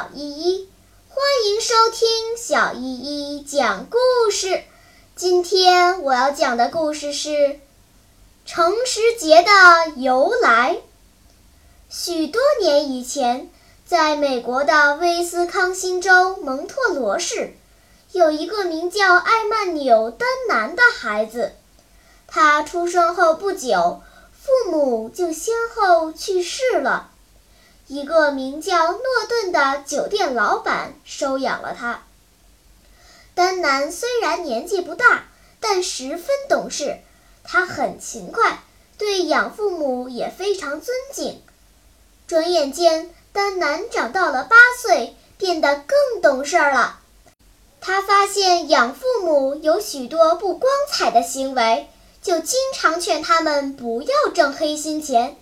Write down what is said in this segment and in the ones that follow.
小依依，欢迎收听小依依讲故事。今天我要讲的故事是诚实节的由来。许多年以前，在美国的威斯康星州蒙特罗市，有一个名叫艾曼纽·丹南的孩子。他出生后不久，父母就先后去世了。一个名叫诺顿的酒店老板收养了他。丹南虽然年纪不大，但十分懂事。他很勤快，对养父母也非常尊敬。转眼间，丹南长到了八岁，变得更懂事了。他发现养父母有许多不光彩的行为，就经常劝他们不要挣黑心钱。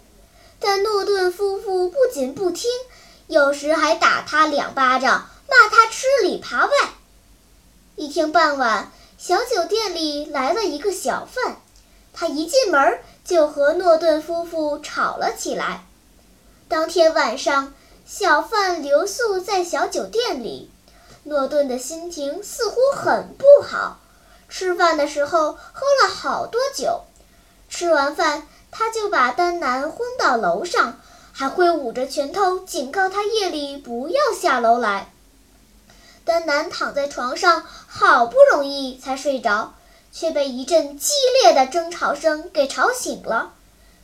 但诺顿夫妇不仅不听，有时还打他两巴掌，骂他吃里扒外。一天傍晚，小酒店里来了一个小贩，他一进门就和诺顿夫妇吵了起来。当天晚上，小贩留宿在小酒店里，诺顿的心情似乎很不好。吃饭的时候喝了好多酒，吃完饭。他就把丹南轰到楼上，还挥舞着拳头警告他夜里不要下楼来。丹南躺在床上，好不容易才睡着，却被一阵激烈的争吵声给吵醒了。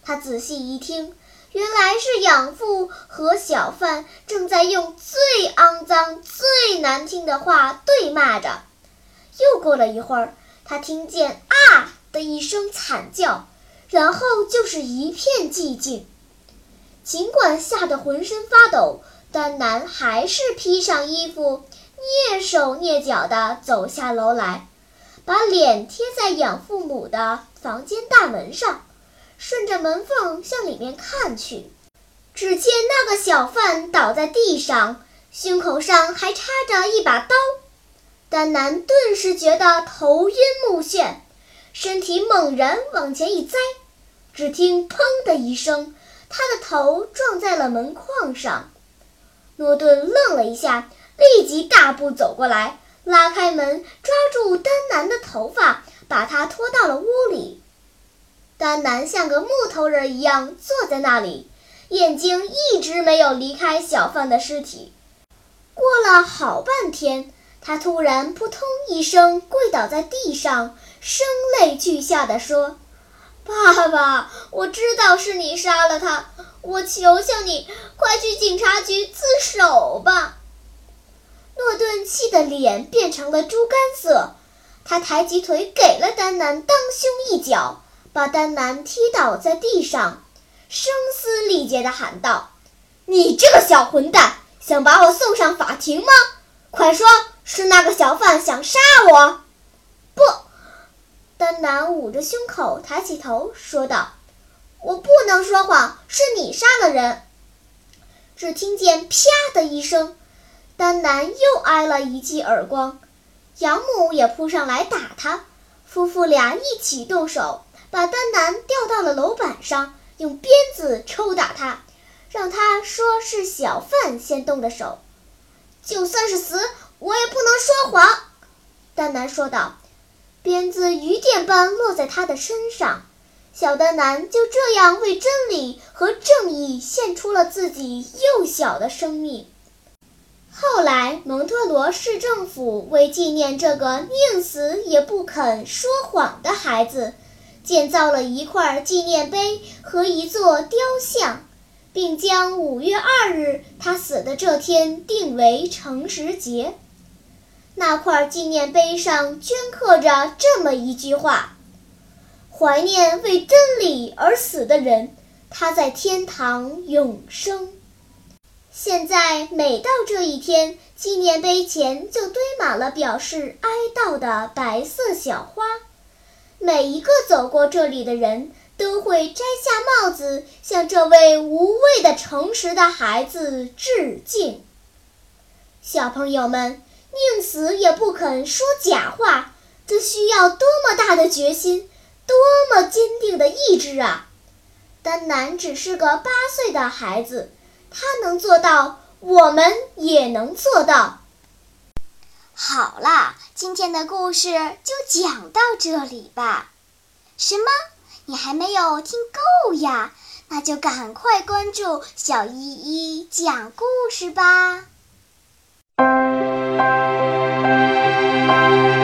他仔细一听，原来是养父和小贩正在用最肮脏、最难听的话对骂着。又过了一会儿，他听见“啊”的一声惨叫。然后就是一片寂静。尽管吓得浑身发抖，丹南还是披上衣服，蹑手蹑脚地走下楼来，把脸贴在养父母的房间大门上，顺着门缝向里面看去。只见那个小贩倒在地上，胸口上还插着一把刀。丹南顿时觉得头晕目眩，身体猛然往前一栽。只听“砰”的一声，他的头撞在了门框上。诺顿愣了一下，立即大步走过来，拉开门，抓住丹南的头发，把他拖到了屋里。丹南像个木头人一样坐在那里，眼睛一直没有离开小贩的尸体。过了好半天，他突然扑通一声跪倒在地上，声泪俱下地说。爸爸，我知道是你杀了他，我求求你，快去警察局自首吧！诺顿气得脸变成了猪肝色，他抬起腿给了丹南当胸一脚，把丹南踢倒在地上，声嘶力竭地喊道：“你这个小混蛋，想把我送上法庭吗？快说，是那个小贩想杀我？”不。丹南捂着胸口，抬起头说道：“我不能说谎，是你杀了人。”只听见“啪”的一声，丹南又挨了一记耳光，养母也扑上来打他，夫妇俩一起动手，把丹南吊到了楼板上，用鞭子抽打他，让他说是小贩先动的手。就算是死，我也不能说谎。”丹南说道。鞭子雨点般落在他的身上，小丹南就这样为真理和正义献出了自己幼小的生命。后来，蒙特罗市政府为纪念这个宁死也不肯说谎的孩子，建造了一块纪念碑和一座雕像，并将五月二日他死的这天定为诚实节。那块纪念碑上镌刻着这么一句话：“怀念为真理而死的人，他在天堂永生。”现在每到这一天，纪念碑前就堆满了表示哀悼的白色小花。每一个走过这里的人都会摘下帽子，向这位无畏的诚实的孩子致敬。小朋友们。宁死也不肯说假话，这需要多么大的决心，多么坚定的意志啊！丹南只是个八岁的孩子，他能做到我们也能做到。好啦，今天的故事就讲到这里吧。什么？你还没有听够呀？那就赶快关注小依依讲故事吧。Thank you.